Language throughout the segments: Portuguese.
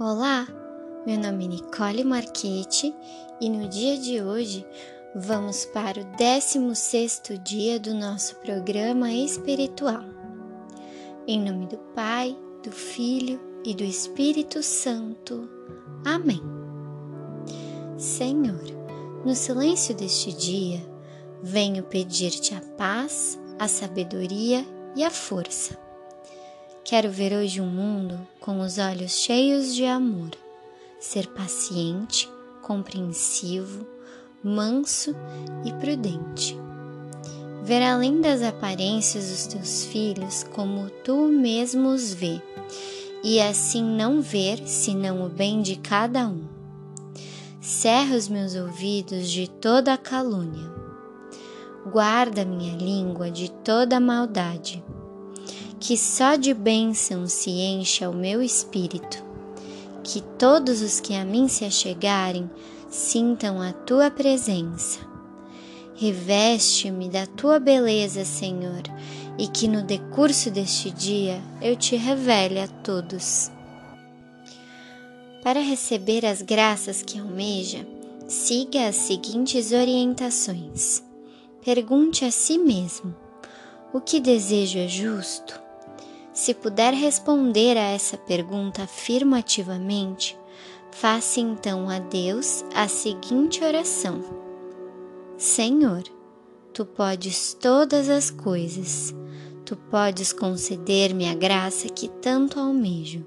Olá, meu nome é Nicole Marchetti e no dia de hoje vamos para o 16º dia do nosso programa espiritual. Em nome do Pai, do Filho e do Espírito Santo. Amém. Senhor, no silêncio deste dia, venho pedir-te a paz, a sabedoria e a força Quero ver hoje um mundo com os olhos cheios de amor, ser paciente, compreensivo, manso e prudente. Ver além das aparências dos teus filhos como tu mesmo os vê, e assim não ver senão o bem de cada um. Cerra os meus ouvidos de toda calúnia. Guarda minha língua de toda maldade que só de bênção se encha o meu espírito, que todos os que a mim se achegarem sintam a tua presença. Reveste-me da tua beleza, Senhor, e que no decurso deste dia eu te revele a todos. Para receber as graças que almeja, siga as seguintes orientações. Pergunte a si mesmo: o que desejo é justo? Se puder responder a essa pergunta afirmativamente, faça então a Deus a seguinte oração: Senhor, tu podes todas as coisas, tu podes conceder-me a graça que tanto almejo.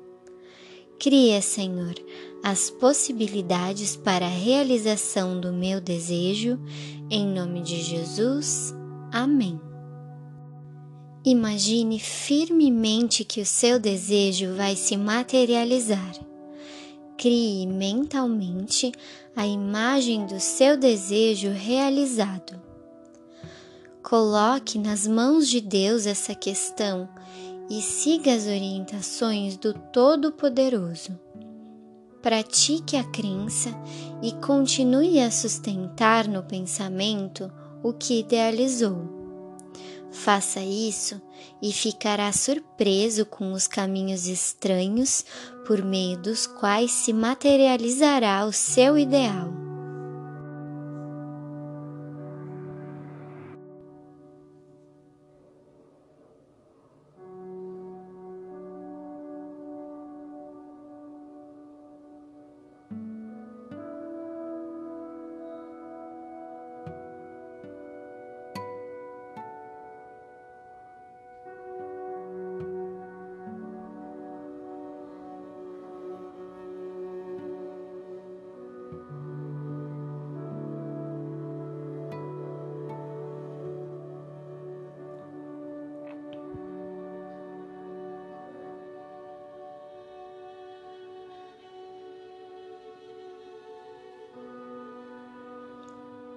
Cria, Senhor, as possibilidades para a realização do meu desejo, em nome de Jesus. Amém. Imagine firmemente que o seu desejo vai se materializar. Crie mentalmente a imagem do seu desejo realizado. Coloque nas mãos de Deus essa questão e siga as orientações do Todo-Poderoso. Pratique a crença e continue a sustentar no pensamento o que idealizou. Faça isso e ficará surpreso com os caminhos estranhos por meio dos quais se materializará o seu ideal.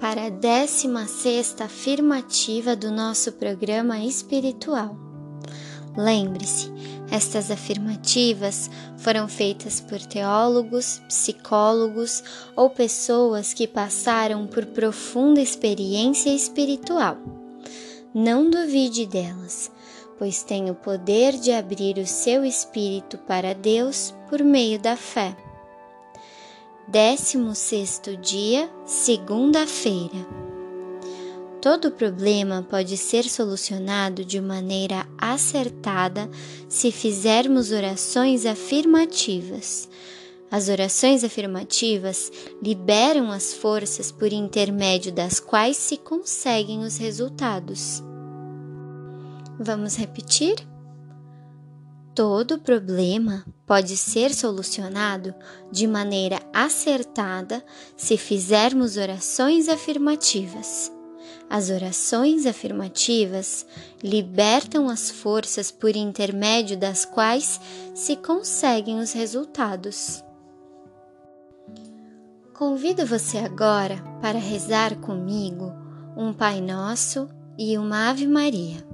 para a 16 afirmativa do nosso programa espiritual. Lembre-se, estas afirmativas foram feitas por teólogos, psicólogos ou pessoas que passaram por profunda experiência espiritual. Não duvide delas, pois tem o poder de abrir o seu espírito para Deus por meio da fé. 16 dia, segunda-feira. Todo problema pode ser solucionado de maneira acertada se fizermos orações afirmativas. As orações afirmativas liberam as forças por intermédio das quais se conseguem os resultados. Vamos repetir? Todo problema pode ser solucionado de maneira acertada se fizermos orações afirmativas. As orações afirmativas libertam as forças por intermédio das quais se conseguem os resultados. Convido você agora para rezar comigo um Pai Nosso e uma Ave Maria.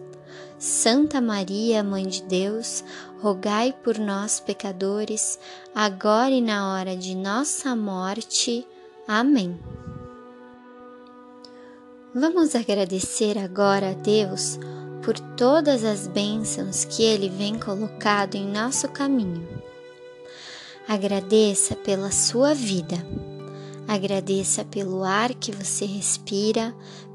Santa Maria, Mãe de Deus, rogai por nós, pecadores, agora e na hora de nossa morte. Amém. Vamos agradecer agora a Deus por todas as bênçãos que Ele vem colocado em nosso caminho. Agradeça pela sua vida. Agradeça pelo ar que você respira,